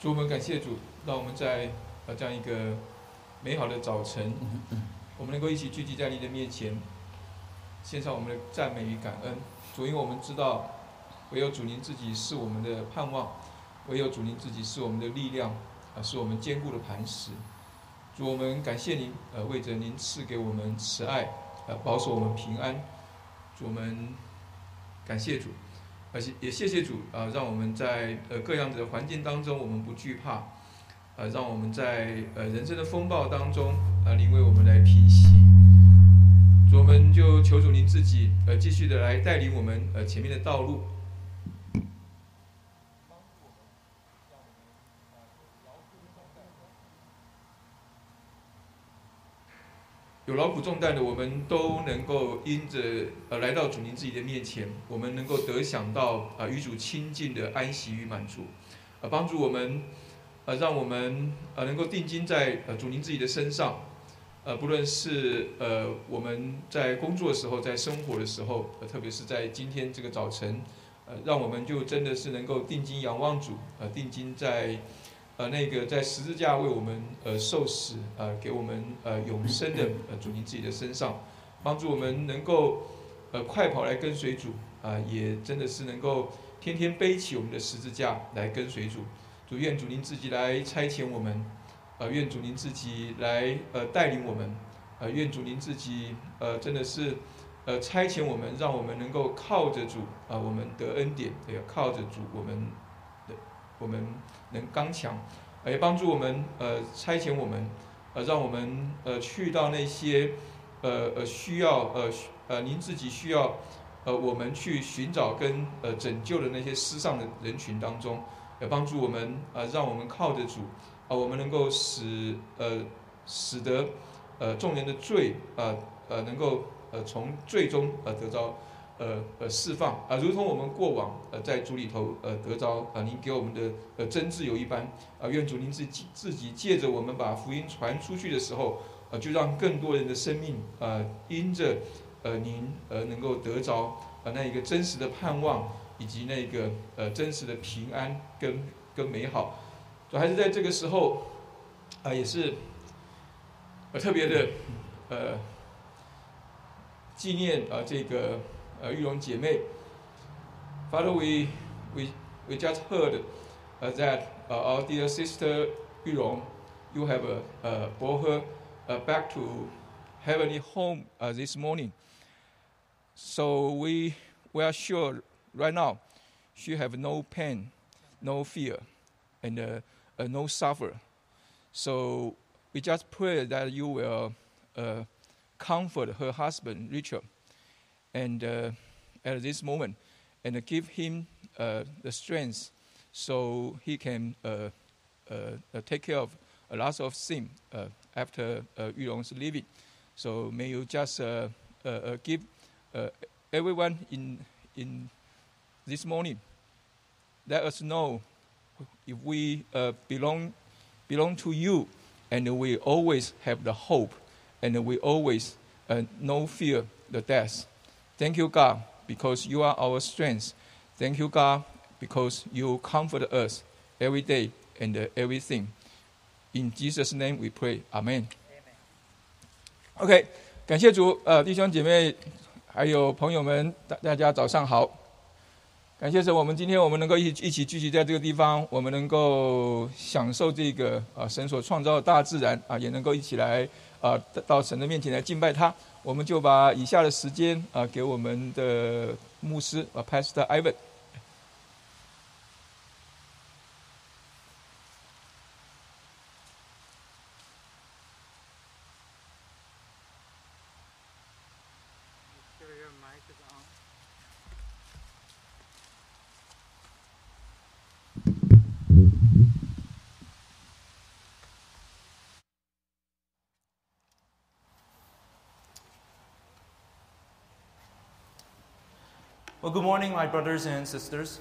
主，我们感谢主，让我们在呃这样一个美好的早晨，我们能够一起聚集在你的面前，献上我们的赞美与感恩。主，因为我们知道，唯有主您自己是我们的盼望，唯有主您自己是我们的力量，啊，是我们坚固的磐石。主，我们感谢您，呃，为着您赐给我们慈爱，呃，保守我们平安。主，我们感谢主。而且也谢谢主啊，让我们在呃各样的环境当中，我们不惧怕，呃，让我们在呃人生的风暴当中，啊，您为我们来平息。主，我们就求主您自己呃继续的来带领我们呃前面的道路。有劳苦重担的，我们都能够因着呃来到主您自己的面前，我们能够得享到啊与主亲近的安息与满足，啊帮助我们，呃让我们呃能够定睛在呃主您自己的身上，呃不论是呃我们在工作的时候，在生活的时候，呃特别是在今天这个早晨，呃让我们就真的是能够定睛仰望主，呃定睛在。呃，那个在十字架为我们呃受死，呃给我们呃永生的呃主您自己的身上，帮助我们能够呃快跑来跟随主，啊也真的是能够天天背起我们的十字架来跟随主。主愿主您自己来差遣我们，呃愿主您自己来呃带领我们，呃愿主您自己呃真的是呃差遣我们，让我们能够靠着主啊，我们得恩典，也靠着主我们我们。能刚强，也帮助我们呃差遣我们，呃让我们呃去到那些呃呃需要呃呃您自己需要呃我们去寻找跟呃拯救的那些失丧的人群当中，也帮助我们呃让我们靠得住啊我们能够使呃使得呃众人的罪啊呃能够呃从最终呃得到。呃呃，释放啊，如同我们过往呃在主里头呃得着啊，您给我们的呃真自由一般啊，愿主您自己自己借着我们把福音传出去的时候，呃，就让更多人的生命啊，因着呃您而能够得着啊那一个真实的盼望，以及那个呃真实的平安跟跟美好，就还是在这个时候啊，也是呃特别的呃纪念啊这个。呃，玉龙姐妹，Father, we we we just heard uh, that uh, our dear sister Yulong, you have uh, uh, brought her uh, back to heavenly home uh, this morning. So we we are sure right now she have no pain, no fear, and uh, uh, no suffer. So we just pray that you will uh, comfort her husband Richard and uh, at this moment and give him uh, the strength so he can uh, uh, take care of a lot of sin after uh, Yulong's leaving. So may you just give everyone in, in this morning, let us know if we belong, belong to you and we always have the hope and we always uh, no fear the death. Thank you, God, because you are our strength. Thank you, God, because you comfort us every day and everything. In Jesus' name we pray. Amen. OK，感谢主，呃，弟兄姐妹，还有朋友们，大大家早上好。感谢神，我们今天我们能够一起一起聚集在这个地方，我们能够享受这个啊神所创造的大自然啊，也能够一起来 啊到神的面前来敬拜他。我们就把以下的时间啊，给我们的牧师啊，Pastor Ivan。Well, good morning, my brothers and sisters.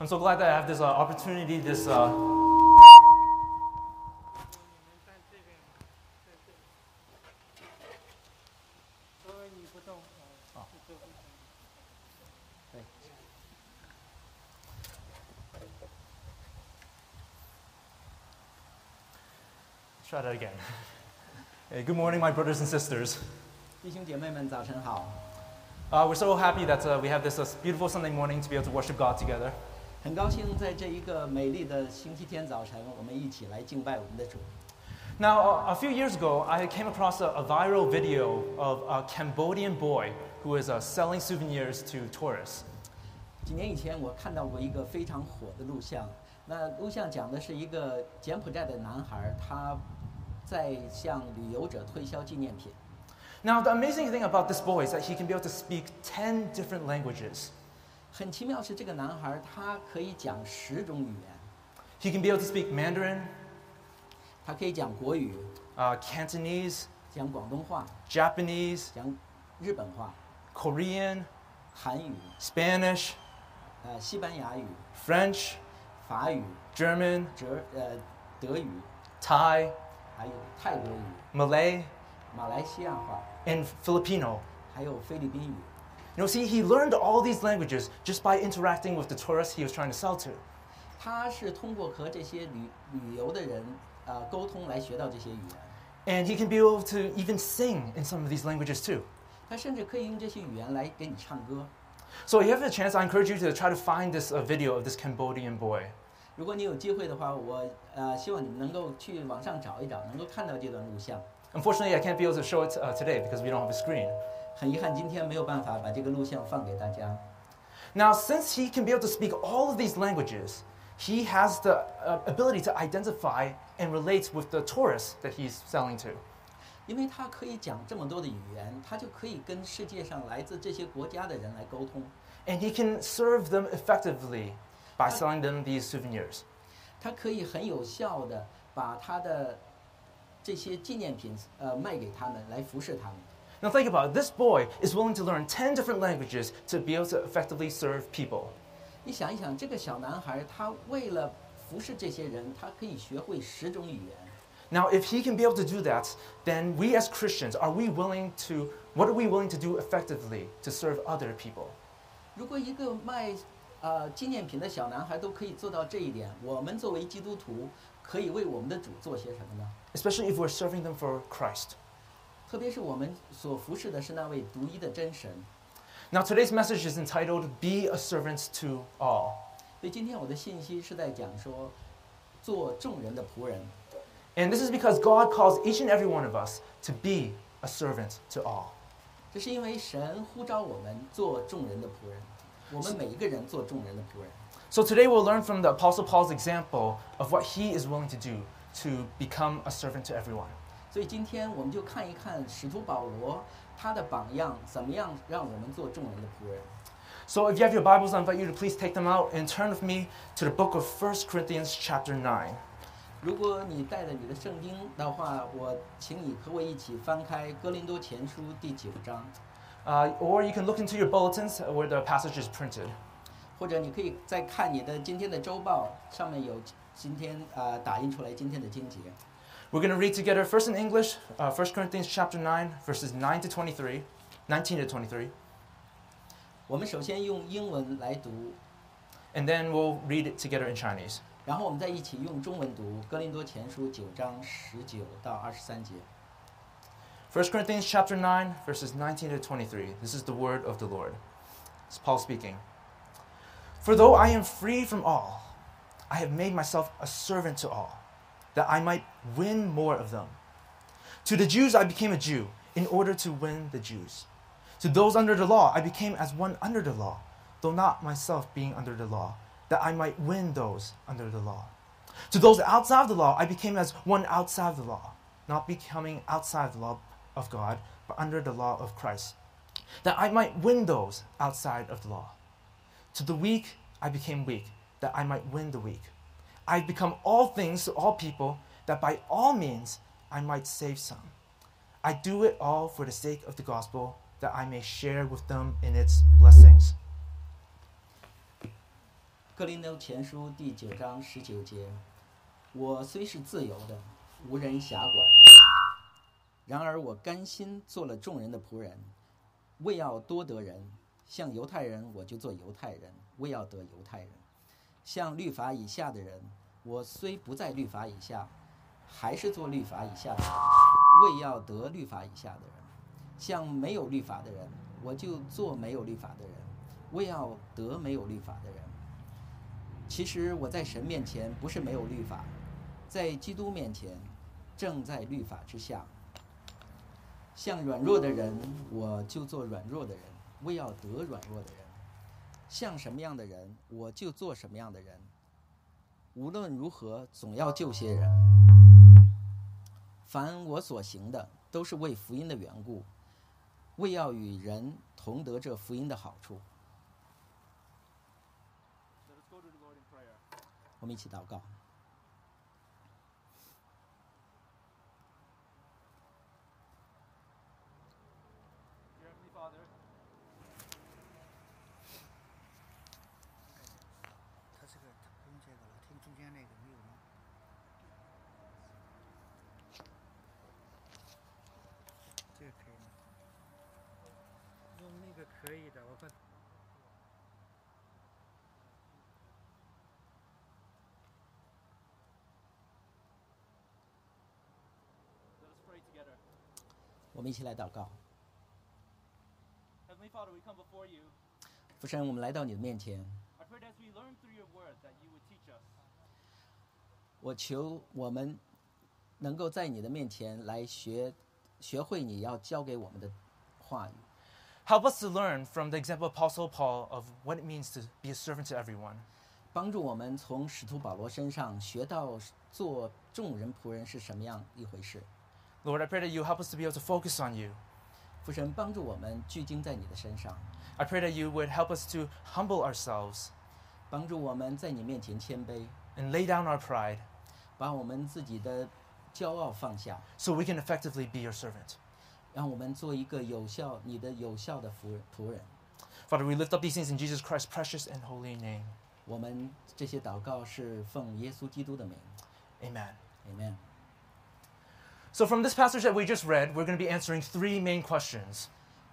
I'm so glad that I have this uh, opportunity, this. Uh... Try that again. Hey, good morning, my brothers and sisters. 弟兄姐妹们，早晨好！ Uh, we're so happy that uh, we have this uh, beautiful Sunday morning to be able to worship God together. 很高兴在这一个美丽的星期天早晨，我们一起来敬拜我们的主。 Now, uh, a few years ago, I came across a, a viral video of a Cambodian boy who is uh, selling souvenirs to tourists. 几年以前，我看到过一个非常火的录像。那录像讲的是一个柬埔寨的男孩，他 在向旅游者推销纪念品。 Now, the amazing thing about this boy is that he can be able to speak 10 different languages. 很奇妙是，这个男孩他可以讲十种语言， He can be able to speak Mandarin, 他可以讲国语、 uh, Cantonese, 讲广东话、 Japanese, 讲日本话、 Korean, 韩语、 Spanish, 呃西班牙语、 French, 法语、 German, 德呃德语， Thai, 还有泰国语、 Malay, 马来西亚话， and Filipino. 还有菲律宾语。 You know, see, he learned all these languages just by interacting with the tourists he was trying to sell to. 他是通过和这些旅旅游的人呃沟通来学到这些语言。 And he can be able to even sing in some of these languages too. 他甚至可以用这些语言来给你唱歌。 So, if you have a chance, I encourage you to try to find this uh, video of this Cambodian boy. 如果你有机会的话，我呃希望你们能够去网上找一找，能够看到这段录像。 Unfortunately, I can't be able to show it uh, today because we don't have a screen. 很遗憾，今天没有办法把这个录像放给大家。 Now, since he can be able to speak all of these languages, he has the uh, ability to identify and relate with the tourists that he's selling to. 因为他可以讲这么多的语言，他就可以跟世界上来自这些国家的人来沟通。 And he can serve them effectively by selling them these souvenirs. 他可以很有效的把他的这些纪念品呃卖给他们，来服侍他们。 Now, think about it. This boy is willing to learn 10 different languages to be able to effectively serve people. 你想一想，这个小男孩他为了服侍这些人，他可以学会十种语言。 Now, if he can be able to do that, then we as Christians, are we willing to, what are we willing to do effectively to serve other people? 如果一个卖 呃纪念品的小男孩都可以做到这一点，我们作为基督徒可以为我们的主做些什么呢？Especially if we're serving them for Christ. 特别是我们所服侍的是那位独一的真神。Now, today's message is entitled Be a Servant to All. 所以今天我的信息是在讲说，做众人的仆人。And this is because God calls each and every one of us to be a servant to all. 这是因为神呼召我们做众人的仆人，我们每一个人做众人的仆人。 So today we'll learn from the Apostle Paul's example of what he is willing to do to become a servant to everyone. 所以今天我们就看一看使徒保罗他的榜样，怎么样让我们做众人的仆人。 So if you have your Bibles, I invite you to please take them out and turn with me to the book of 1 Corinthians chapter 9. 如果你带着你的圣经的话，我请你和我一起翻开《哥林多前书》第九章， Uh, or you can look into your bulletins where the passage is printed. 或者你可以再看你的今天的周报，上面有今天啊、呃打印出来今天的经节。 We're going to read together first in English, uh, 1 Corinthians chapter 9, verses 9 to 23, 19 to 23, 我们首先用英文来读， and then we'll read it together in Chinese. 然后我们再一起用中文读《哥林多前书》九章十九到二十三节。 1 Corinthians chapter 9, verses 19 to 23. This is the word of the Lord. It's Paul speaking. For though I am free from all, I have made myself a servant to all, that I might win more of them. To the Jews I became a Jew, in order to win the Jews. To those under the law I became as one under the law, though not myself being under the law, that I might win those under the law. To those outside of the law I became as one outside of the law, not becoming outside the law of God, but under the law of Christ, that I might win those outside of the law. To the weak, I became weak, that I might win the weak. I have become all things to all people, that by all means I might save some. I do it all for the sake of the gospel, that I may share with them in its blessings. 哥林多前书第九章十九节：我虽是自由的，无人辖管。然而我甘心做了众人的仆人，为要多得人。像犹太人，我就做犹太人，为要得犹太人；像律法以下的人，我虽不在律法以下，还是做律法以下的人，为要得律法以下的人；像没有律法的人，我就做没有律法的人，为要得没有律法的人。其实我在神面前不是没有律法，在基督面前正在律法之下。像软弱的人，我就做软弱的人，为要得软弱的人；像什么样的人，我就做什么样的人。无论如何，总要救些人。凡我所行的，都是为福音的缘故，为要与人同得这福音的好处。我们一起祷告。我们一起来祷告。 Heavenly Father, we come before you. 父神，我们来到你的面前， I pray that as we learn through your word, that you would teach us. 我求我们能够在你的面前来学，学会你要教给我们的话语。 Help us to learn from the example of Apostle Paul of what it means to be a servant to everyone. 帮助我们从使徒保罗身上学到做众人仆人是什么样一回事。 Lord, I pray that you help us to be able to focus on you. 父神帮助我们聚精在你的身上， I pray that you would help us to humble ourselves 帮助我们在你面前谦卑， and lay down our pride 把我们自己的骄傲放下， so we can effectively be your servant. 让我们做一个有效你的有效的仆人仆人。 Father, we lift up these things in Jesus Christ's precious and holy name. 我们这些祷告是奉耶稣基督的名 Amen. ，Amen。 So, from this passage that we just read, we're going to be answering three main questions.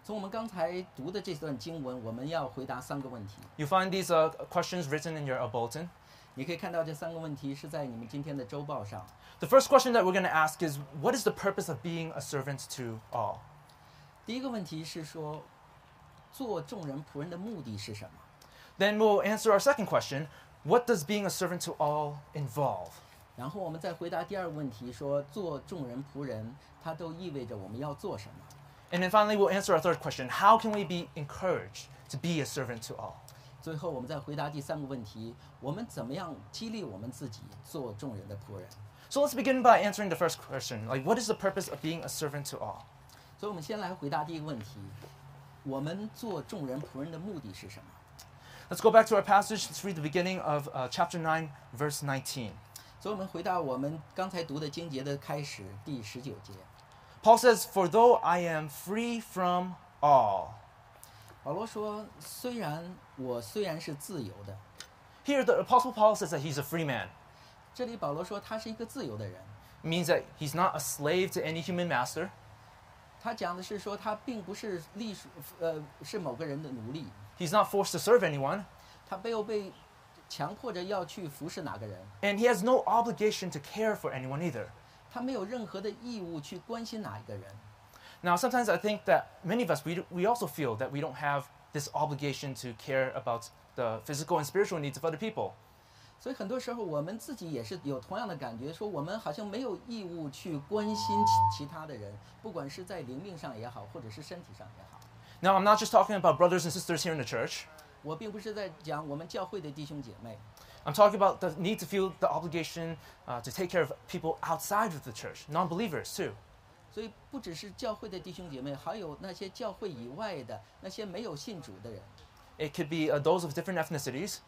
从我们刚才读的这段经文，我们要回答三个问题。 You'll find these uh, questions written in your uh, bulletin. 你可以看到这三个问题是在你们今天的周报上。 The first question that we're going to ask is What is the purpose of being a servant to all? 第一个问题是说，做众人仆人的目的是什么？ Then we'll answer our second question What does being a servant to all involve? 然后我们再回答第二个问题，说做众人仆人，它都意味着我们要做什么？ And then finally, we'll answer our third question How can we be encouraged to be a servant to all? 最后我们再回答第三个问题：我们怎么样激励我们自己做众人的仆人？ So let's begin by answering the first question like, what is the purpose of being a servant to all? 所以我们先来回答第一个问题：我们做众人仆人的目的是什么？ Let's go back to our passage. Let's read the beginning of uh, chapter 9, verse 19. 所以我们回答我们刚才读的经节的开始，第十九节。 Paul says, For though I am free from all. 保罗说：“虽然我虽然是自由的， Here, the Apostle Paul says that he's a free man. 这里保罗说他是一个自由的人。 It means that he's not a slave to any human master. 他讲的是说他并不是隶属呃是某个人的奴隶， He's not forced to serve anyone. 他没有被 强迫着要去服侍哪个人， And he has no obligation to care for anyone either. 他没有任何的义务去关心哪一个人。 Now, sometimes I think that many of us, we, we also feel that we don't have this obligation to care about the physical and spiritual needs of other people. 所以很多时候我们自己也是有同样的感觉，说我们好像没有义务去关心其其他的人，不管是在灵命上也好，或者是身体上也好。 Now, I'm not just talking about brothers and sisters here in the church. 我并不是在讲我们教会的弟兄姐妹， I'm talking about the need to feel the obligation uh, to take care of people outside of the church, non believers too. 所以不只是教会的弟兄姐妹，还有那些教会以外的那些没有信主的人。 It could be uh, those of different ethnicities,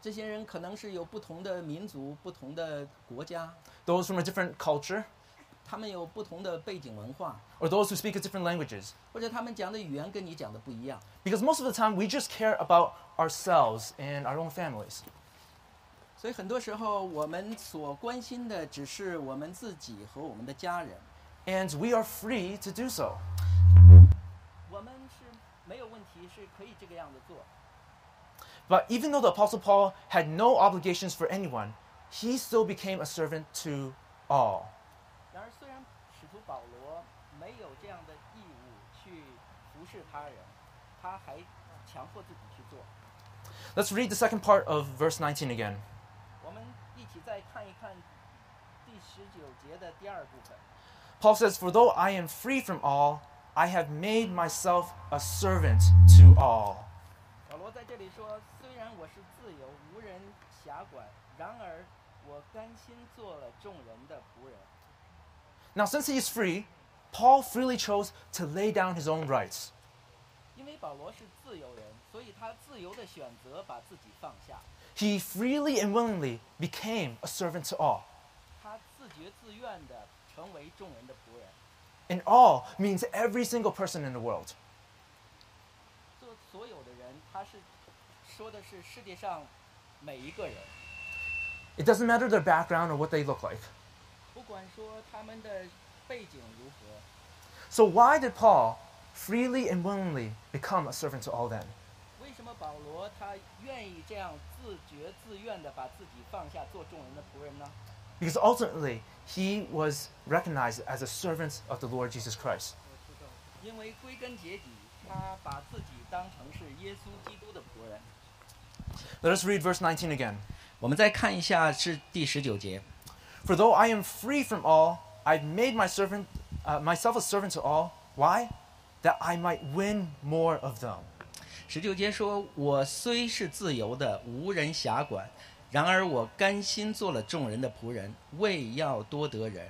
这些人可能是有不同的民族、不同的国家， those from a different culture, 他们有不同的背景文化， or those who speak a different languages. 或者他们讲的语言跟你讲的不一样。 Because most of the time, we just care about ourselves and our own families. 所以很多时候，我们所关心的只是我们自己和我们的家人。 And we are free to do so. 我们是没有问题，是可以这个样子做。 But even though the Apostle Paul had no obligations for anyone, he still became a servant to all. 他还强迫自己去做。 Let's read the second part of verse 19 again. 我们一起再看一看第十九节的第二部分。 Paul says, For though I am free from all, I have made myself a servant to all. 保罗在这里说：“虽然我是自由，无人辖管，然而我甘心做了众人的仆人。 Now, since he is free, Paul freely chose to lay down his own rights. 因为保罗是自由人，所以他自由的选择把自己放下， He freely and willingly became a servant to all. 他自觉自愿的成为众人的仆人。 And all means every single person in the world. 做所有的人，他是说的是世界上每一个人， It doesn't matter their background or what they look like. 不管说他们的背景如何。 So, why did Paul freely and willingly become a servant to all then? 为什么保罗他愿意这样自觉自愿的把自己放下，做众人的仆人呢？ Because ultimately, he was recognized as a servant of the Lord Jesus Christ. 因为归根结底，他把自己当成是耶稣基督的仆人。 Let us read verse 19 again. 我们再看一下是第十九节。 For though I am free from all, I've made my servant, uh, myself a servant to all. Why? That I might win more of them. 十九节说：“我虽是自由的，无人辖管，然而我甘心做了众人的仆人，为要多得人。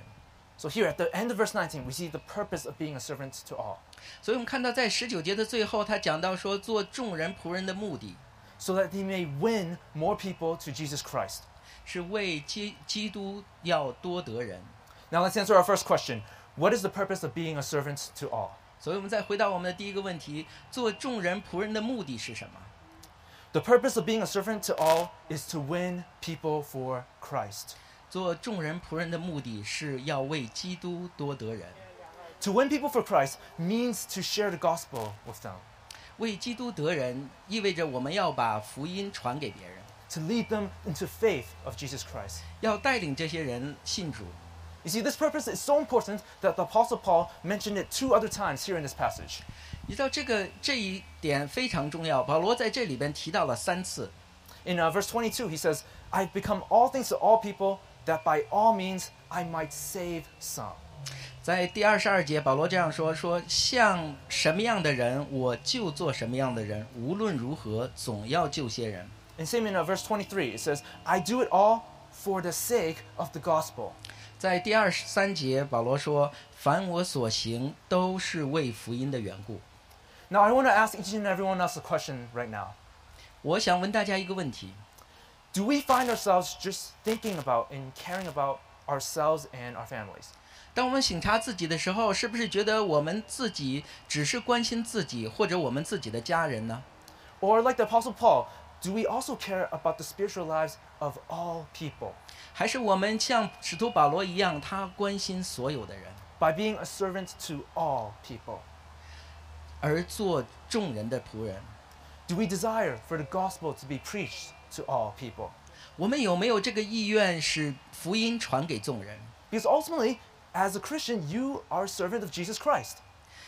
So here at the end of verse 19, we see the purpose of being a servant to all. ”所以，我们看到在十九节的最后，他讲到说，做众人仆人的目的 So that he may win more people to Jesus Christ. 是为基基督要多得人。 Now let's answer our first question. What is the purpose of being a servant to all? 所以，我们再回到我们的第一个问题：做众人仆人的目的是什么？ The purpose of being a servant to all is to win people for Christ. 做众人仆人的目的是要为基督多得人。 To win people for Christ means to share the gospel with them, 为基督得人，意味着我们要把福音传给别人， to lead them into faith of Jesus Christ. 要带领这些人信主。 You see, this purpose is so important that the Apostle Paul mentioned it two other times here in this passage. 你知道这个这一点非常重要，保罗在这里边提到了三次。 In uh, verse 22, he says, I've become all things to all people, that by all means I might save some. 在第二十二节，保罗这样说：说像什么样的人，我就做什么样的人，无论如何，总要救些人。 And same in uh, verse 23, it says, I do it all for the sake of the gospel. 在第二十三节，保罗说：凡我所行，都是为福音的缘故。Now, I want to ask each and every one else a question right now. 我想问大家一个问题：Do we find ourselves just thinking about and caring about ourselves and our families? 当我们省察自己的时候，是不是觉得我们自己只是关心自己或者我们自己的家人呢？Or, like the Apostle Paul, do we also care about the spiritual lives of all people 还是我们像使徒保罗一样，他关心所有的人， by being a servant to all people? 而做众人的仆人？ Do we desire for the gospel to be preached to all people? 我们有没有这个意愿，使福音传给众人？ Because ultimately, as a Christian, you are a servant of Jesus Christ.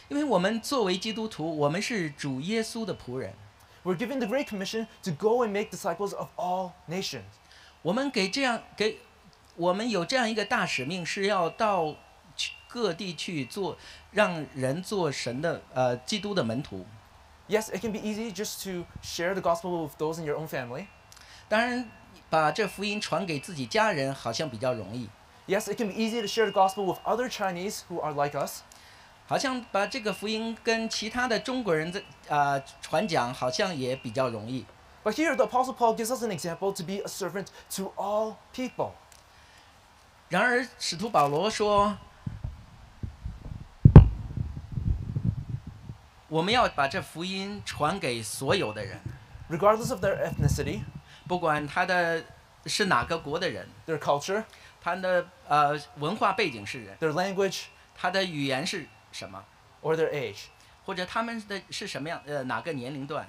因为我们作为基督徒，我们是主耶稣的仆人， We're given the Great Commission to go and make disciples of all nations. 我们给这样给我们有这样一个大使命，是要到去各地去做，让人做神的呃基督的门徒。 Yes, it can be easy just to share the gospel with those in your own family. 当然，把这福音传给自己家人好像比较容易， Yes, it can be easy to share the gospel with other Chinese who are like us. 好像把这个福音跟其他的中国人在啊、呃传讲，好像也比较容易。 But here, the Apostle Paul gives us an example to be a servant to all people. 然而，使徒保罗说，我们要把这福音传给所有的人， regardless of their ethnicity, 不管他的是哪个国的人， their culture, 他的呃文化背景是人， their language, 他的语言是 什么， or their age. 或者他们的是什么样呃哪个年龄段。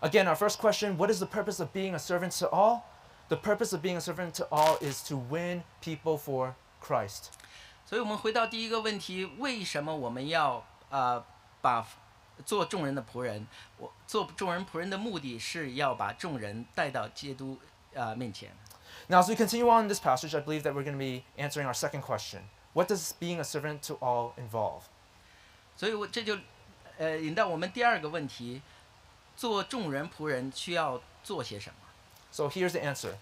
Again, our first question what is the purpose of being a servant to all? The purpose of being a servant to all is to win people for Christ. 所以我们回到第一个问题：为什么我们要呃把做众人的仆人？我做众人仆人的目的是要把众人带到基督呃面前。 Now, as we continue on in this passage, I believe that we're going to be answering our second question What does being a servant to all involve? 所以我这就呃引到我们第二个问题：做众人仆人需要做些什么？ So here's the answer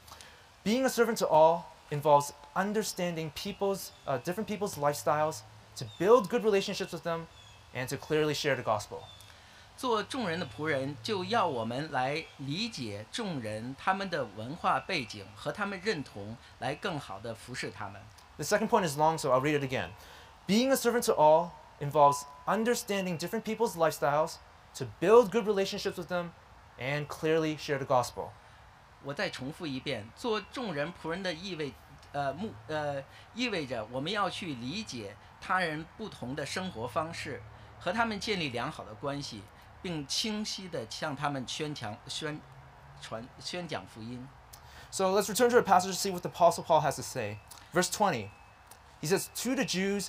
Being a servant to all involves understanding people's, uh, different people's lifestyles, to build good relationships with them, and to clearly share the gospel. 做众人的仆人，就要我们来理解众人他们的文化背景和他们认同，来更好的服侍他们。 The second point is long, so I'll read it again. Being a servant to all involves understanding different people's lifestyles, to build good relationships with them, and clearly share the gospel. 我再重复一遍，做众人仆人的意味，呃目呃意味着我们要去理解他人不同的生活方式，和他们建立良好的关系，并清晰的向他们宣强宣传宣讲福音。 So let's return to our passage to see what the Apostle Paul has to say. Verse 20, he says, To the Jews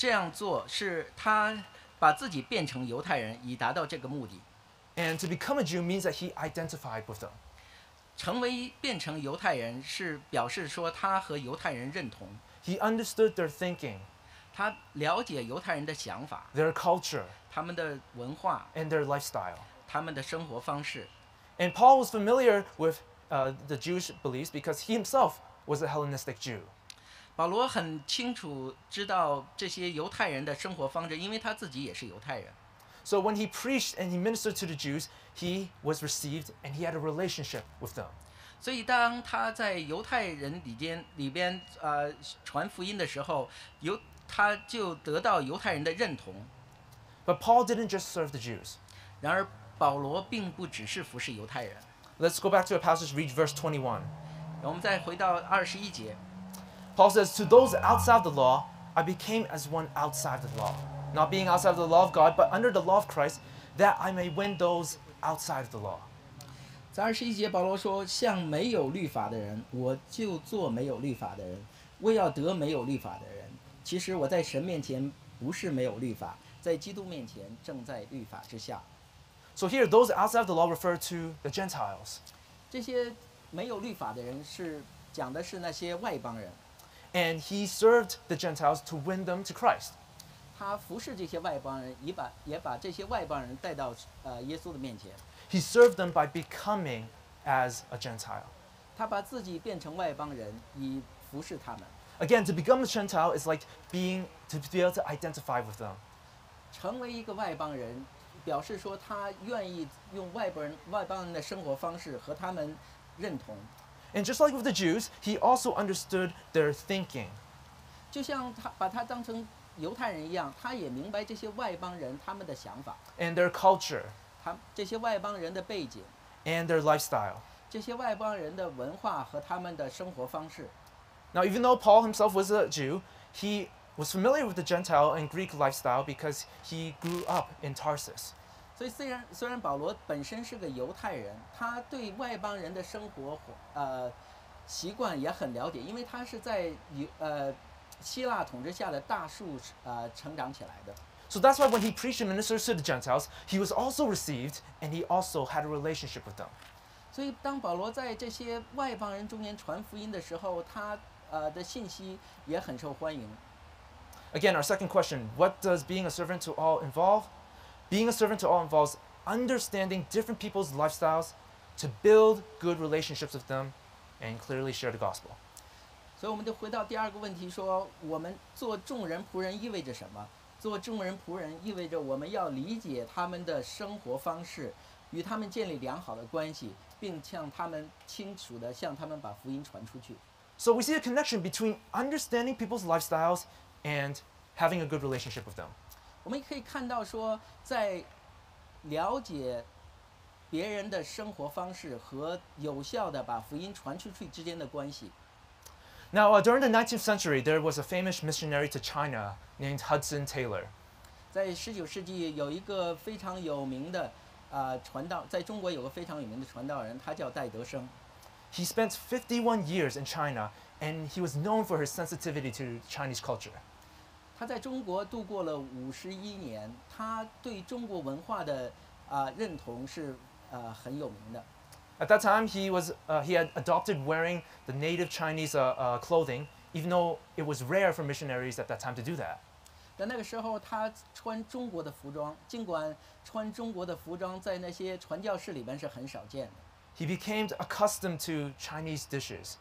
这样做是他把自己变成犹太人，以达到这个目的。 And to become a Jew means that he identified with them. 成为变成犹太人是表示说他和犹太人认同， He understood their thinking, 他了解犹太人的想法、 their culture, 他们的文化、 and their lifestyle. 他们的生活方式。 And Paul was familiar with uh, the Jewish beliefs because he himself was a Hellenistic Jew. 保罗很清楚知道这些犹太人的生活方式，因为他自己也是犹太人。 So when he preached and he ministered to the Jews, he was received and he had a relationship with them. 所以当他在犹太人里边里边呃传福音的时候，犹他就得到犹太人的认同。 But Paul didn't just serve the Jews. 然而保罗并不只是服侍犹太人。 Let's go back to a passage, read verse 21. 我们再回到二十一节， Paul says, To those outside the law, I became as one outside the law. Not being outside of the law of God, but under the law of Christ, that I may win those outside of the law. 在二十一节，保罗说：“像没有律法的人，我就做没有律法的人，为要得没有律法的人。其实我在神面前不是没有律法，在基督面前正在律法之下。 So here, those outside of the law refer to the Gentiles. 这些没有律法的人是讲的是那些外邦人， And he served the Gentiles to win them to Christ. 他服侍这些外邦人，也把也把这些外邦人带到呃耶稣的面前。 He served them by becoming as a Gentile. 他把自己变成外邦人，以服侍他们。 Again, to become a Gentile is like being, to be able to identify with them. 成为一个外邦人，表示说他愿意用外邦人外邦人的生活方式和他们认同， And just like with the Jews, he also understood their thinking. 就像他把他当成犹太人一样，他也明白这些外邦人他们的想法， and their culture 他这些外邦人的背景， and their lifestyle. 这些外邦人的文化和他们的生活方式。 Now, even though Paul himself was a Jew, he was familiar with the Gentile and Greek lifestyle because he grew up in Tarsus. 所以虽然虽然保罗本身是个犹太人，他对外邦人的生活呃习惯也很了解，因为他是在犹呃希腊统治下的大数呃成长起来的。So that's why when he preached and ministered to the Gentiles, he was also received and he also had a relationship with them. 所以当保罗在这些外邦人中间传福音的时候，他呃的信息也很受欢迎。Again, our second question: What does being a servant to all involve? Being a servant to all involves understanding different people's lifestyles to build good relationships with them and clearly share the gospel. 所以我们就回到第二个问题说，我们做众人仆人意味着什么？做众人仆人意味着我们要理解他们的生活方式，与他们建立良好的关系，并向他们清楚的向他们把福音传出去。 So we see a connection between understanding people's lifestyles and having a good relationship with them. 我们也可以看到说，在了解别人的生活方式和有效的把福音传出去之间的关系。 Now, uh, during the 19th century, there was a famous missionary to China named Hudson Taylor. 在十九世纪有一个非常有名的啊、传道，在中国有个非常有名的传道人，他叫戴德生。 He spent 51 years in China, and he was known for his sensitivity to Chinese culture. 他在中国度过了五十一年，他对中国文化的啊、认同是呃很有名的。 At that time, he, was, uh, he had adopted wearing the native Chinese uh, uh, clothing, even though it was rare for missionaries at that time to do that. 在那个时候，他穿中国的服装，尽管穿中国的服装在那些传教士里边是很少见的。 He became accustomed to Chinese dishes.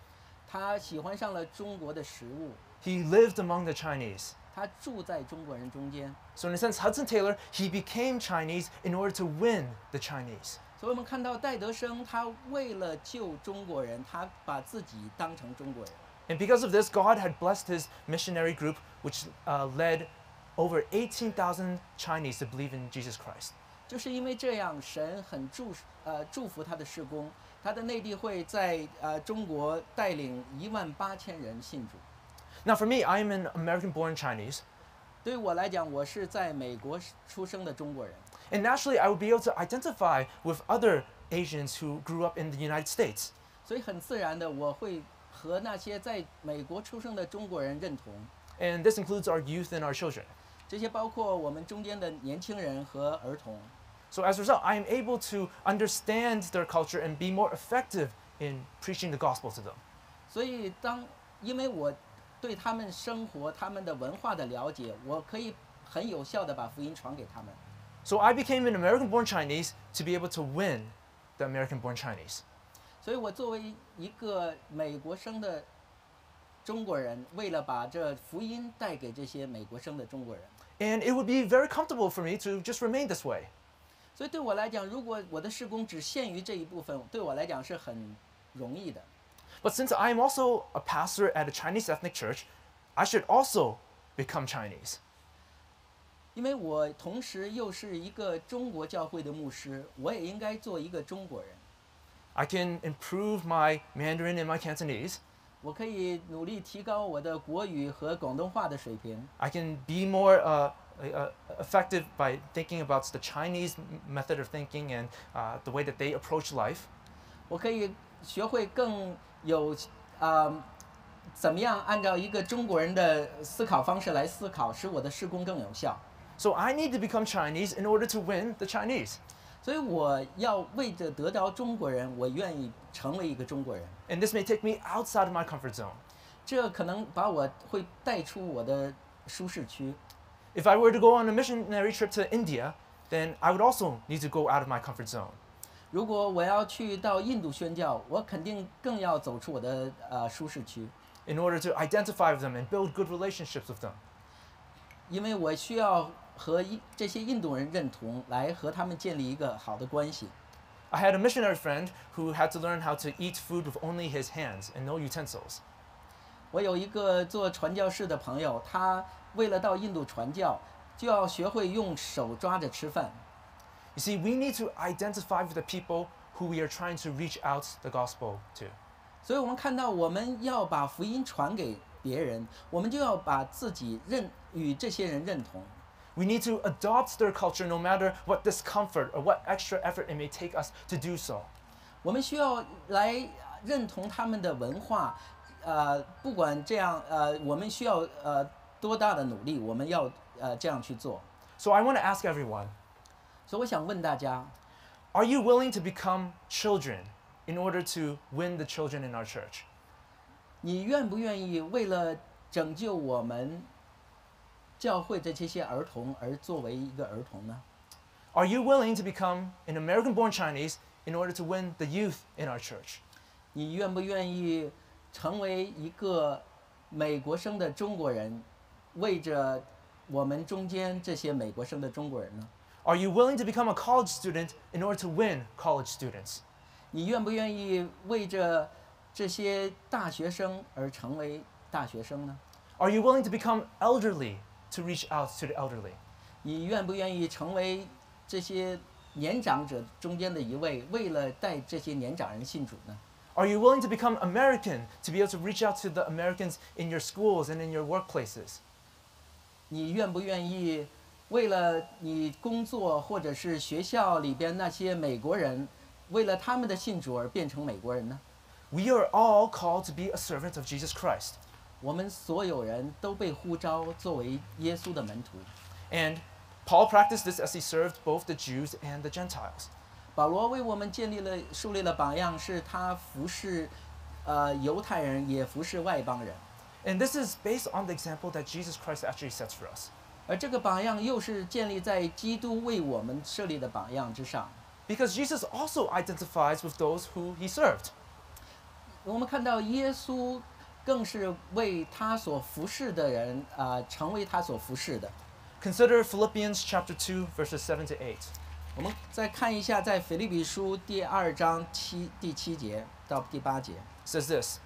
他喜欢上了中国的食物， He lived among the Chinese. 他住在中国人中间， So, in a sense, Hudson Taylor, he became Chinese in order to win the Chinese. 所以我们看到戴德生，他为了救中国人，他把自己当成中国人。 And because of this, God had blessed his missionary group, which uh, led over 18,000 Chinese to believe in Jesus Christ. 就是因为这样，神很祝呃祝福他的事工，他的内地会在呃中国带领一万八千人信主。 Now, for me, I am an American born Chinese, 对于我来讲，我是在美国出生的中国人， and naturally, I would be able to identify with other Asians who grew up in the United States. 所以很自然的我会和那些在美国出生的中国人认同。 And this includes our youth and our children. 这些包括我们中间的年轻人和儿童。 So, as a result, I am able to understand their culture and be more effective in preaching the gospel to them. 所以当因为我 对他们生活、他们的文化的了解，我可以很有效的把福音传给他们。So, I became an American born Chinese to be able to win the American born Chinese. 所以我作为一个美国生的中国人，为了把这福音带给这些美国生的中国人，And it would be very comfortable for me to just remain this way. 所以对我来讲，如果我的事工只限于这一部分，对我来讲是很容易的。But since I am also a pastor at a Chinese ethnic church, I should also become Chinese. 因为我同时又是一个中国教会的牧师，我也应该做一个中国人。 I can improve my Mandarin and my Cantonese. 我可以努力提高我的国语和广东话的水平。 I can be more uh, uh, effective by thinking about the Chinese m- method of thinking and uh, the way that they approach life. 我可以 学会更有啊、怎么样按照一个中国人的思考方式来思考，使我的施工更有效。So I need to become Chinese in order to win the Chinese. 所以我要为着得着中国人，我愿意成为一个中国人。And this may take me outside of my comfort zone. 这可能把我会带出我的舒适区。If I were to go on a missionary trip to India, then I would also need to go out of my comfort zone. 如果我要去到印度宣教，我肯定更要走出我的呃舒适区，in order to identify with them and build good relationships with them. 因为我需要和一这些印度人认同，来和他们建立一个好的关系。I had a missionary friend who had to learn how to eat food with only his hands and no utensils. 我有一个做传教士的朋友，他为了到印度传教，就要学会用手抓着吃饭。You see, we need to identify with the people who we are trying to reach out the gospel to. 所以我们看到，我们要把福音传给别人，我们就要把自己认与这些人认同。 We need to adopt their culture no matter what discomfort or what extra effort it may take us to do so. 我们需要来认同他们的文化，呃，不管这样，呃，我们需要呃多大的努力，我们要呃这样去做。 So I want to ask everyone 所以我想问大家， are you willing to become children in order to win the children in our church? 你愿不愿意为了拯救我们教会的这些儿童而作为一个儿童呢？ Are you willing to become an American born Chinese in order to win the youth in our church? 你愿不愿意成为一个美国生的中国人，为着我们中间这些美国生的中国人呢？ Are you willing to become a college student in order to win college students? 你愿不愿意为着这些大学生而成为大学生呢？ Are you willing to become elderly to reach out to the elderly? 你愿不愿意成为这些年长者中间的一位，为了带这些年长人信主呢？ Are you willing to become American to be able to reach out to the Americans in your schools and in your workplaces? 你愿不愿意 为了你工作或者是学校里边那些美国人，为了他们的信主而变成美国人呢？ We are all called to be a servant of Jesus Christ. 我们所有人都被呼召作为耶稣的门徒。 And Paul practiced this as he served both the Jews and the Gentiles. 保罗为我们建立了、树立了榜样，是他服侍，呃，犹太人也服侍外邦人。 And this is based on the example that Jesus Christ actually sets for us. 而这个榜样又是建立在基督为我们设立的榜样之上。 Because Jesus also identifies with those who he served. 我们看到耶稣更是为他所服侍的人啊、成为他所服侍的。 Consider Philippians chapter 2 verses 7 to 8. 我们再看一下，在腓立比书第二章七第七节到第八节， It says this,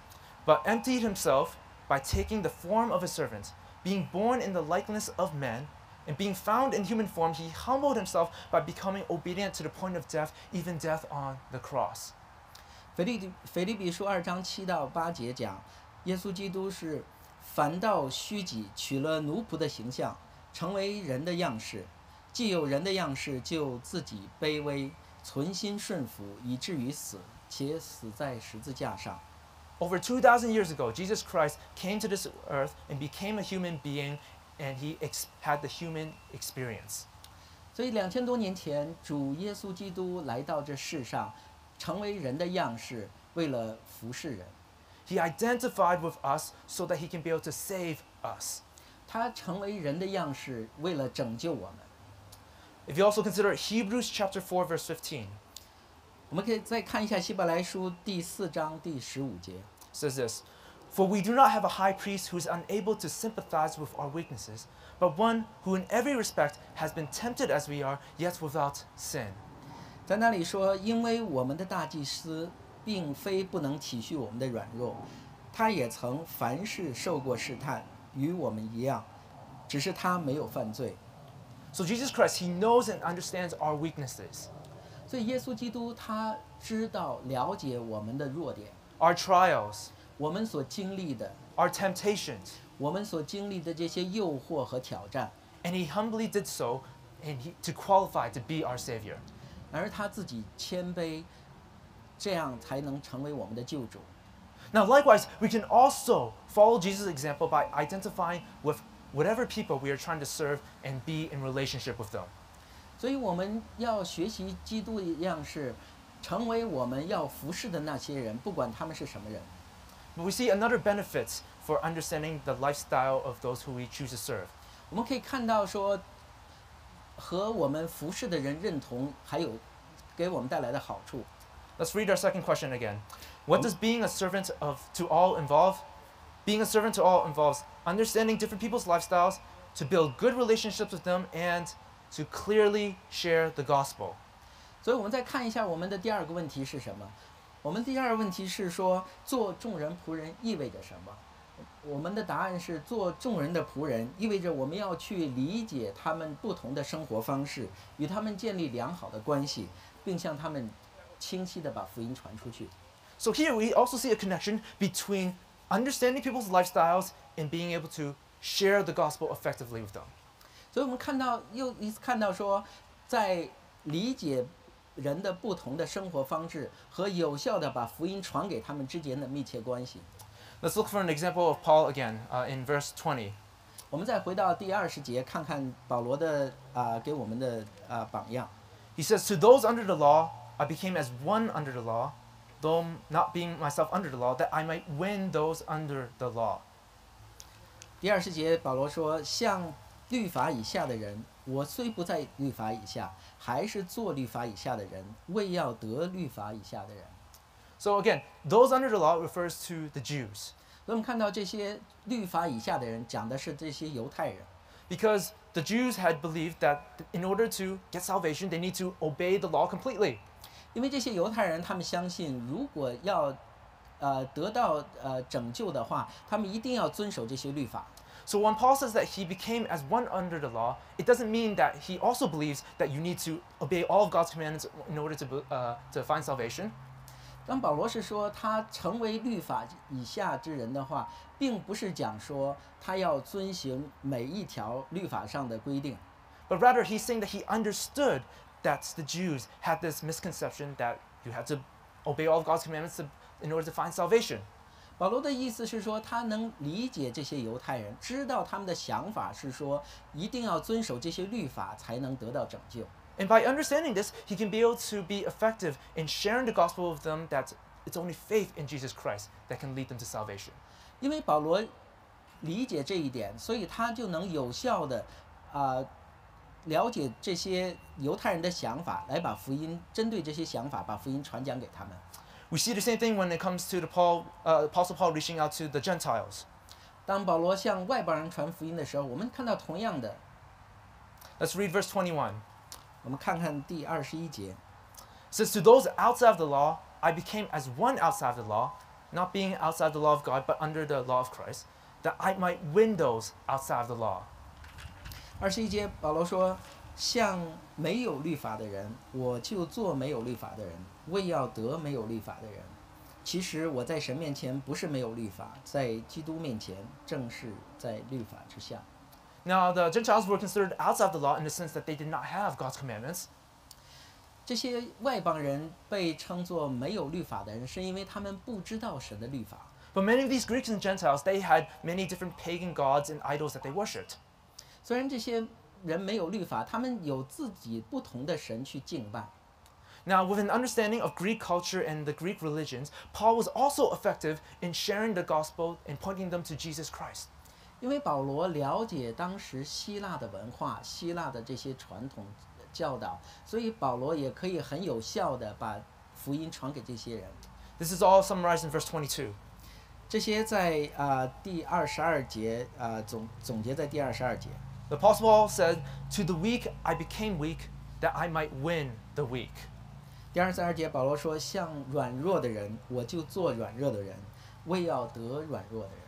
but emptied himself by taking the form of a servant, being born in the likeness of men, and being found in human form, he humbled himself by becoming obedient to the point of death, even death on the cross. 腓立腓立比书二章七到八节讲，耶稣基督是反倒虚己，取了奴仆的形象，成为人的样式。既有人的样式，就自己卑微，存心顺服，以至于死，且死在十字架上。 Over 2,000 years ago, Jesus Christ came to this earth and became a human being, and he ex- had the human experience. 所以两千多年前，主耶稣基督来到这世上，成为人的样式，为了服侍人。 He identified with us so that he can be able to save us. 他成为人的样式，为了拯救我们。 If you also consider Hebrews chapter 4, verse 15, 我们可以再看一下希伯来书第四章第十五节。 says this For we do not have a high priest who is unable to sympathize with our weaknesses, but one who in every respect has been tempted as we are, yet without sin. 在那里说，因为我们的大祭司并非不能体恤我们的软弱，他也曾凡事受过试探，与我们一样，只是他没有犯罪。 So Jesus Christ, he knows and understands our weaknesses, 所以耶稣基督他知道了解我们的弱点， our trials, 我们所经历的， our temptations, 我们所经历的这些诱惑和挑战， and he humbly did so and he, to qualify to be our Savior. 而他自己谦卑，这样才能成为我们的救主。 Now, likewise, we can also follow Jesus' example by identifying with whatever people we are trying to serve and be in relationship with them. 所以我们要学习基督的样式，成为我们要服侍的那些人，不管他们是什么人。 But we see another benefit for understanding the lifestyle of those who we choose to serve. 我们可以看到说，和我们服侍的人认同，还有给我们带来的好处。 Let's read our second question again. What does being a servant of to all involve? Being a servant to all involves understanding different people's lifestyles, to build good relationships with them, and to clearly share the gospel. 所以，我们再看一下我们的第二个问题是什么？我们第二个问题是说，做众人仆人意味着什么？我们的答案是，做众人的仆人意味着我们要去理解他们不同的生活方式，与他们建立良好的关系，并向他们清晰的把福音传出去。 So here we also see a connection between understanding people's lifestyles and being able to share the gospel effectively with them. 所以我们看到又一次看到说，在理解人的不同的生活方式和有效的把福音传给他们之间的密切关系。 Let's look for an example of Paul again uh, in verse 20. 我们再回到第二十节，看看保罗的啊、给我们的啊、榜样。 He says, To those under the law, I became as one under the law, though not being myself under the law, that I might win those under the law. 第二十节，保罗说：“像 律法以下的人，我虽不在律法以下，还是做律法以下的人，为要得律法以下的人。” So again, those under the law refers to the Jews, 所以我们看到这些律法以下的人，讲的是这些犹太人。because the Jews had believed that in order to get salvation, they need to obey the law completely. 因为这些犹太人，他们相信，如果要呃得到呃拯救的话，他们一定要遵守这些律法。So when Paul says that he became as one under the law, it doesn't mean that he also believes that you need to obey all of God's commandments in order to, be- uh, to find salvation. 当保罗是说他成为律法以下之人的话，并不是讲说他要遵行每一条律法上的规定， But rather, he's saying that he understood that the Jews had this misconception that you had to obey all of God's commandments to, in order to find salvation. 保罗的意思是说，他能理解这些犹太人，知道他们的想法是说，一定要遵守这些律法才能得到拯救。 And by understanding this, he can be able to be effective in sharing the gospel with them that it's only faith in Jesus Christ that can lead them to salvation. 因为保罗理解这一点，所以他就能有效的啊、了解这些犹太人的想法，来把福音针对这些想法，把福音传讲给他们。 We see the same thing when it comes to the Paul, uh, Apostle Paul reaching out to the Gentiles. 当保罗向外邦人传福音的时候，我们看到同样的， Let's read verse 21. 我们看看第二十一节。 It says, To those outside of the law, I became as one outside of the law, not being outside the law of God, but under the law of Christ, that I might win those outside of the law. 二十一节，保罗说：“像没有律法的人，我就做没有律法的人， 为要得没有律法的人。其实我在神面前不是没有律法，在基督面前正是在律法之下。Now, the Gentiles were considered outside the law in the sense that they did not have God's commandments. 这些外邦人被称作没有律法的人，是因为他们不知道神的律法。But many of these Greeks and Gentiles, they had many different pagan gods and idols that they worshipped. 虽然这些人没有律法，他们有自己不同的神去敬拜。Now, with an understanding of Greek culture and the Greek religions, Paul was also effective in sharing the gospel and pointing them to Jesus Christ. 因为保罗了解当时希腊的文化、希腊的这些传统教导，所以保罗也可以很有效的把福音传给这些人。 This is all summarized in verse 22. 这些在啊、呃第二十二节啊、呃总总结在第二十二节。 The Apostle Paul said, To the weak I became weak, that I might win the weak. 第二十二节保罗说：“像软弱的人，我就做软弱的人，为要得软弱的人。”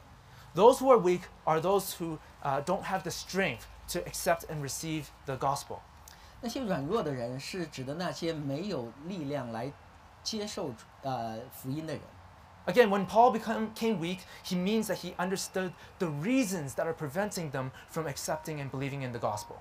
Those who are weak are those who uh, don't have the strength to accept and receive the gospel. 那些软弱的人是指的那些没有力量来接受呃福音的人。 Again, when Paul become, became weak, he means that he understood the reasons that are preventing them from accepting and believing in the gospel.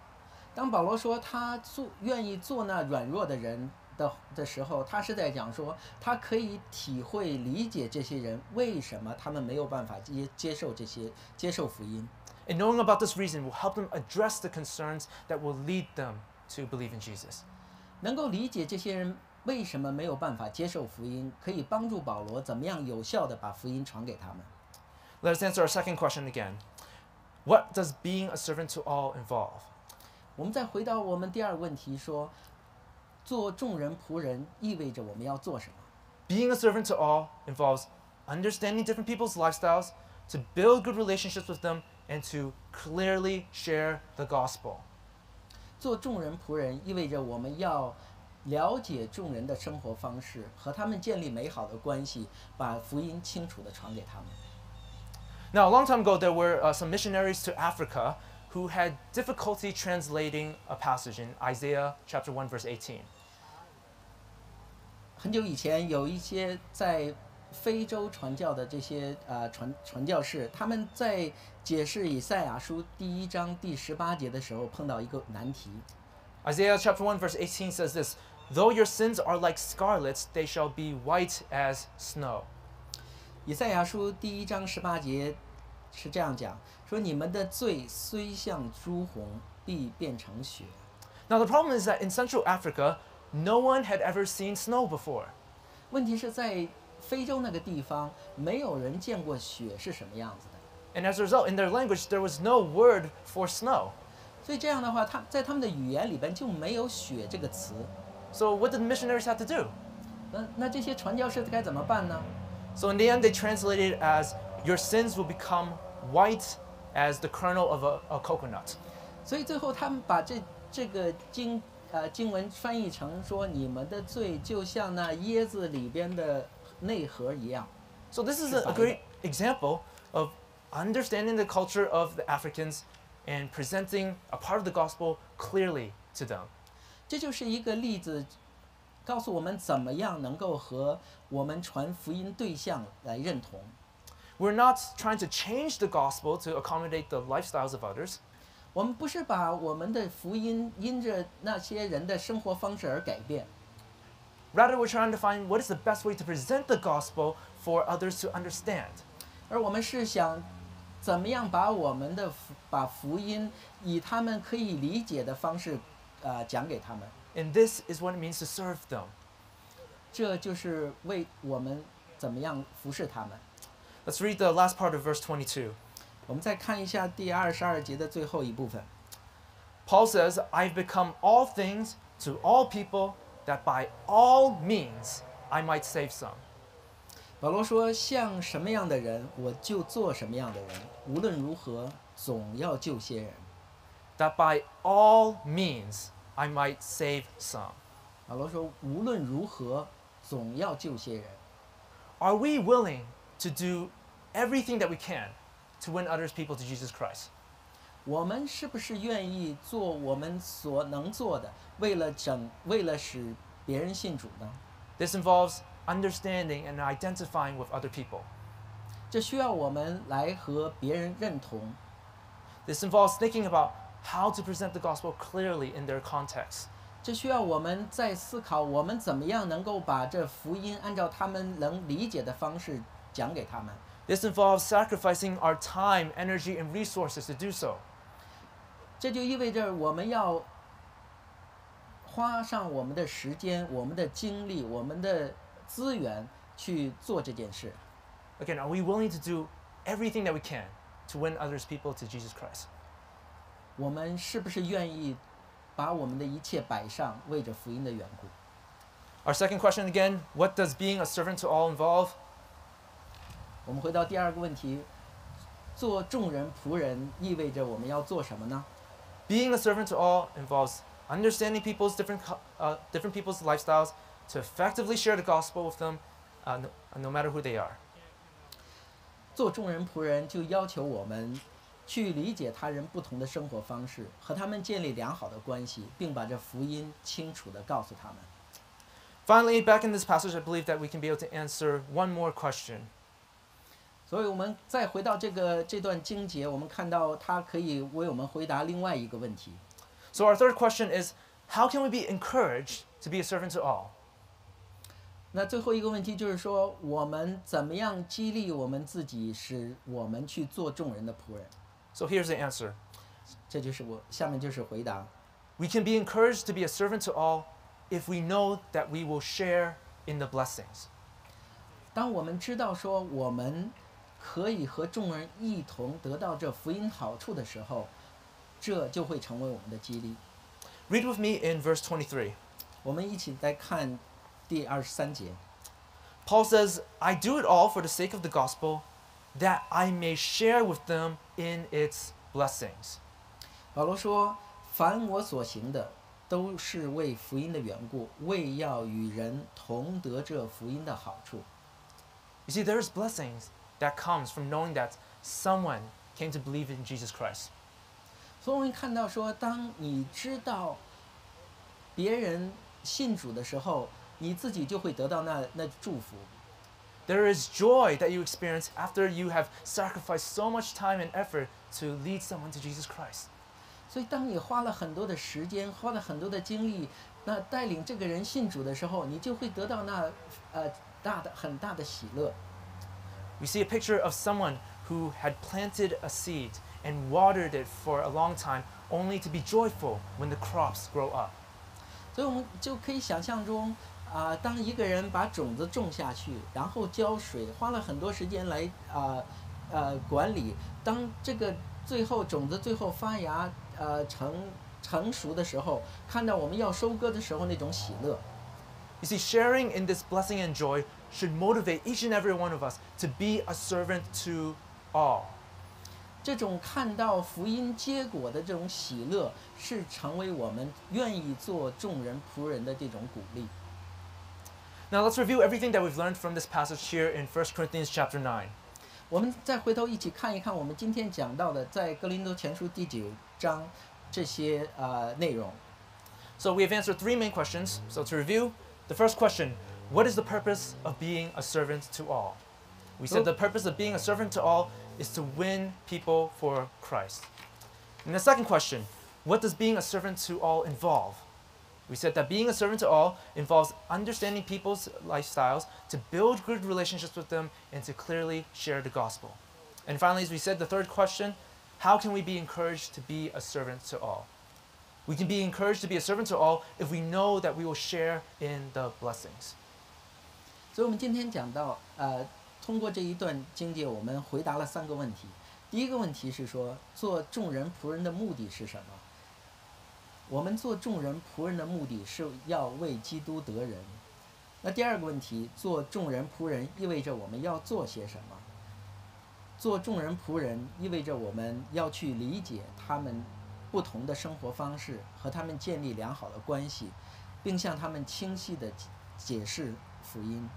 当保罗说他做愿意做那软弱的人 的的时候，他是在讲说他可以体会理解这些人为什么他们没有办法接接受这些接受福音。 And knowing about this reason will help them address the concerns that will lead them to believe in Jesus. 能够理解这些人为什么没有办法接受福音，可以帮助保罗怎么样有效的把福音传给他们。 Let us answer our second question again. What does being a servant to all involve? 我们再回到我们第二个问题说， 做众人仆人意味着我们要做什么？ Being a servant to all involves understanding different people's lifestyles, to build good relationships with them, and to clearly share the gospel. 做众人仆人意味着我们要了解众人的生活方式，和他们建立美好的关系，把福音清楚的传给他们。 Now, a long time ago, there were uh, some missionaries to Africa who had difficulty translating a passage in Isaiah chapter 1, verse 18. 很久以前，有一些在非洲传教的这些呃传传教士，他们在解释以赛亚书第一章第十八节的时候，碰到一个难题。 Isaiah chapter 1, verse 18 says this Though your sins are like scarlets, they shall be white as snow. 以赛亚书第一章十八节是这样讲：说你们的罪虽像朱红，必变成雪。 Now, the problem is that in Central Africa, no one had ever seen snow before. 问题是在非洲那个地方，没有人见过雪是什么样子的。 And as a result, in their language, there was no word for snow. 所以这样的话，他在他们的语言里边就没有“雪”这个词。 So, what did the missionaries have to do? 那那这些传教士该怎么办呢？ So, in the end, they translated it as Your sins will become white as the kernel of a, a coconut. 所以最后他们把这这个经 呃经文翻译成说：你们的罪就像那椰子里边的内核一样。 So, this is a, a great example of understanding the culture of the Africans and presenting a part of the gospel clearly to them. 这就是一个例子，告诉我们怎么样能够和我们传福音对象来认同。 We're not trying to change the gospel to accommodate the lifestyles of others. 我们不是把我们的福音因着那些人的生活方式而改变， Rather, we're trying to find what is the best way to present the gospel for others to understand. 而我们是想怎么样把我们的福把福音以他们可以理解的方式，呃，讲给他们。 And this is what it means to serve them. 这就是为我们怎么样服侍他们。 Let's read the last part of verse 22. 我们再看一下第二十二节的最后一部分。 Paul says, I've become all things to all people that by all means I might save some. 保罗说：“像什么样的人，我就做什么样的人；无论如何，总要救些人。 That by all means I might save some. ”保罗说：“无论如何，总要救些人。 Are we willing to do everything that we can to win others people to Jesus Christ? 我们是不是愿意做我们所能做的，为了整，为了使别人信主呢？ This involves understanding and identifying with other people. 这需要我们来和别人认同， This involves thinking about how to present the gospel clearly in their context. 这需要我们在思考我们怎么样能够把这福音按照他们能理解的方式讲给他们。 This involves sacrificing our time, energy, and resources to do so. 这就意味着我们要花上我们的时间、我们的精力、我们的资源去做这件事。 Again, are we willing to do everything that we can to win others people to Jesus Christ? 我们是不是愿意把我们的一切摆上，为着福音的缘故？ Our second question again what does being a servant to all involve? 我们回到第二个问题：做众人仆人意味着我们要做什么呢？ Being a servant to all involves understanding people's different, cu- uh, different people's lifestyles to effectively share the gospel with them, uh, no, uh, no matter who they are. 做众人仆人就要求我们去理解他人不同的生活方式，和他们建立良好的关系，并把这福音清楚地告诉他们。 Finally, back in this passage, I believe that we can be able to answer one more question. 所以，我们再回到这个这段经节，我们看到它可以为我们回答另外一个问题。 So, our third question is how can we be encouraged to be a servant to all? 那最后一个问题就是说，我们怎么样激励我们自己，使我们去做众人的仆人？ So, here's the answer 这就是我下面就是回答。 we can be encouraged to be a servant to all if we know that we will share in the blessings. 当我们知道说我们 可以和众人一同得到这福音好处的时候，这就会成为我们的激励。 Read with me in verse 23. 我们一起再看第二十三节。 Paul says, I do it all for the sake of the gospel, that I may share with them in its blessings. 保罗说：“凡我所行的，都是为福音的缘故，为要与人同得这福音的好处。 You see, there's blessings that comes from knowing that someone came to believe in Jesus Christ. 所以我们看到说，当你知道别人信主的时候，你自己就会得到那那祝福。 There is joy that you experience after you have sacrificed so much time and effort to lead someone to Jesus Christ. 所以，当你花了很多的时间，花了很多的精力，那带领这个人信主的时候，你就会得到那呃大的很大的喜乐。 We see a picture of someone who had planted a seed and watered it for a long time, only to be joyful when the crops grow up. 所以我们就可以想象中，啊、当一个人把种子种下去，然后浇水，花了很多时间来啊呃管理，当这个最后种子最后发芽，呃成成熟的时候，看到我们要收割的时候那种喜乐。You see, sharing in this blessing and joy should motivate each and every one of us to be a servant to all. 这种看到福音结果的这种喜乐，是成为我们愿意做众人仆人的这种鼓励。 Now let's review everything that we've learned from this passage here in 1 Corinthians chapter 9. 我们再回头一起看一看我们今天讲到的，在哥林多前书第九章这些呃内容。 So we have answered three main questions. So to review, the first question What is the purpose of being a servant to all? We said the purpose of being a servant to all is to win people for Christ. And the second question What does being a servant to all involve? We said that being a servant to all involves understanding people's lifestyles, to build good relationships with them, and to clearly share the gospel. And finally, as we said, the third question How can we be encouraged to be a servant to all? We can be encouraged to be a servant to all if we know that we will share in the blessings. 所以我们今天讲到，呃，通过这一段经节，我们回答了三个问题。第一个问题是说，做众人仆人的目的是什么？我们做众人仆人的目的是要为基督得人。那第二个问题，做众人仆人意味着我们要做些什么？做众人仆人意味着我们要去理解他们不同的生活方式，和他们建立良好的关系，并向他们清晰的解释福音。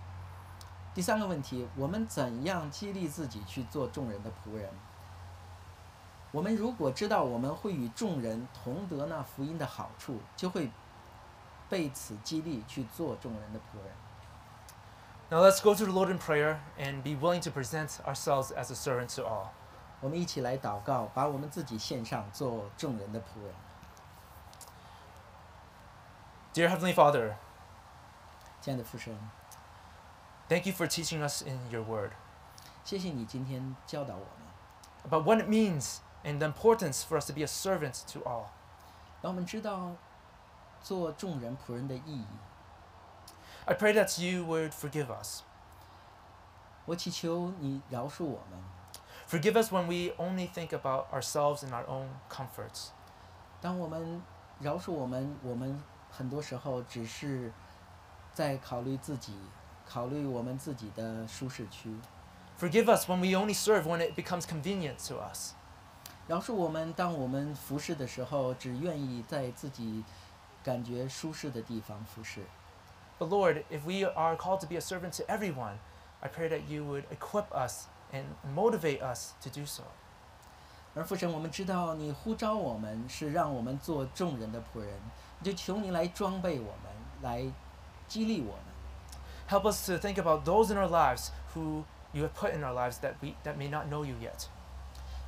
第三个问题，我们怎样激励自己去做众人的仆人？我们如果知道我们会与众人同得那福音的好处，就会被此激励去做众人的仆人。Now let's go to the Lord in prayer and be willing to present ourselves as a servant to all. 我们一起来祷告，把我们自己献上，做众人的仆人。 Dear Heavenly Father, 亲爱的父神， thank you for teaching us in your word 谢谢你今天教导我们， about what it means and the importance for us to be a servant to all. 让我们知道做众人仆人的意义。 I pray that you would forgive us. 我祈求你饶恕我们， Forgive us when we only think about ourselves and our own comforts. 当我们饶恕我们，我们很多时候只是在考虑自己，考虑我们自己的舒适区。 Forgive us when we only serve when it becomes convenient to us. 饶恕我们，当我们服侍的时候，只愿意在自己感觉舒适的地方服侍。 But Lord, if we are called to be a servant to everyone, I pray that you would equip us and motivate us to do so. 而父神，我们知道你呼召我们是让我们做众人的仆人，就求你来装备我们，来激励我们。 Help us to think about those in our lives who you have put in our lives that we that may not know you yet.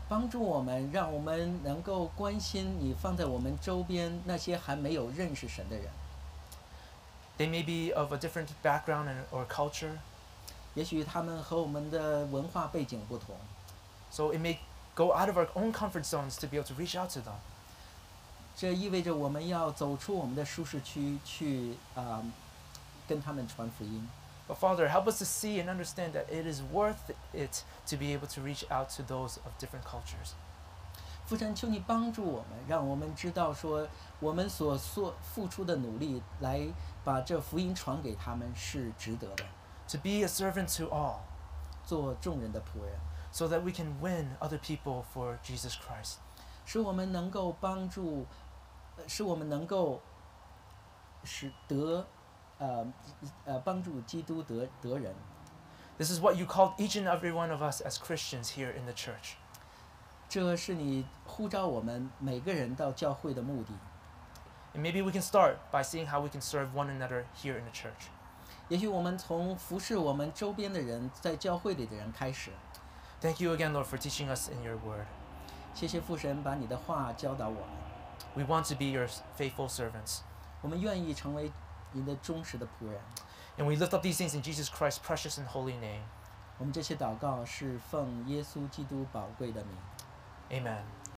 帮助我们，让我们能够关心你放在我们周边那些还没有认识神的人。 They may be of a different background and, or culture, 也许他们和我们的文化背景不同， so it may go out of our own comfort zones to be able to reach out to them. 这意味着我们要走出我们的舒适区，去啊、跟他们传福音。 But Father, help us to see and understand that it is worth it to be able to reach out to those of different cultures. 父神，求你帮助我们，让我们知道说，我们所所付出的努力，来把这福音传给他们是值得的， To be a servant to all, 做众人的仆人， so that we can win other people for Jesus Christ. 使我们能够帮助，呃使我们能够使得，呃呃，帮助基督得得人。 This is what you called each and every one of us as Christians here in the church. 这是你呼召我们每个人到教会的目的。 And maybe we can start by seeing how we can serve one another here in the church. 也许我们从服侍我们周边的人，在教会里的人开始。 Thank you again, Lord, for teaching us in your word. 谢谢父神把你的话教导我们， We want to be your faithful servants. 我们愿意成为你的忠实的仆人。 And we lift up these things in Jesus Christ's precious and holy name. 我们这些祷告是奉耶稣基督宝贵的名。 Amen.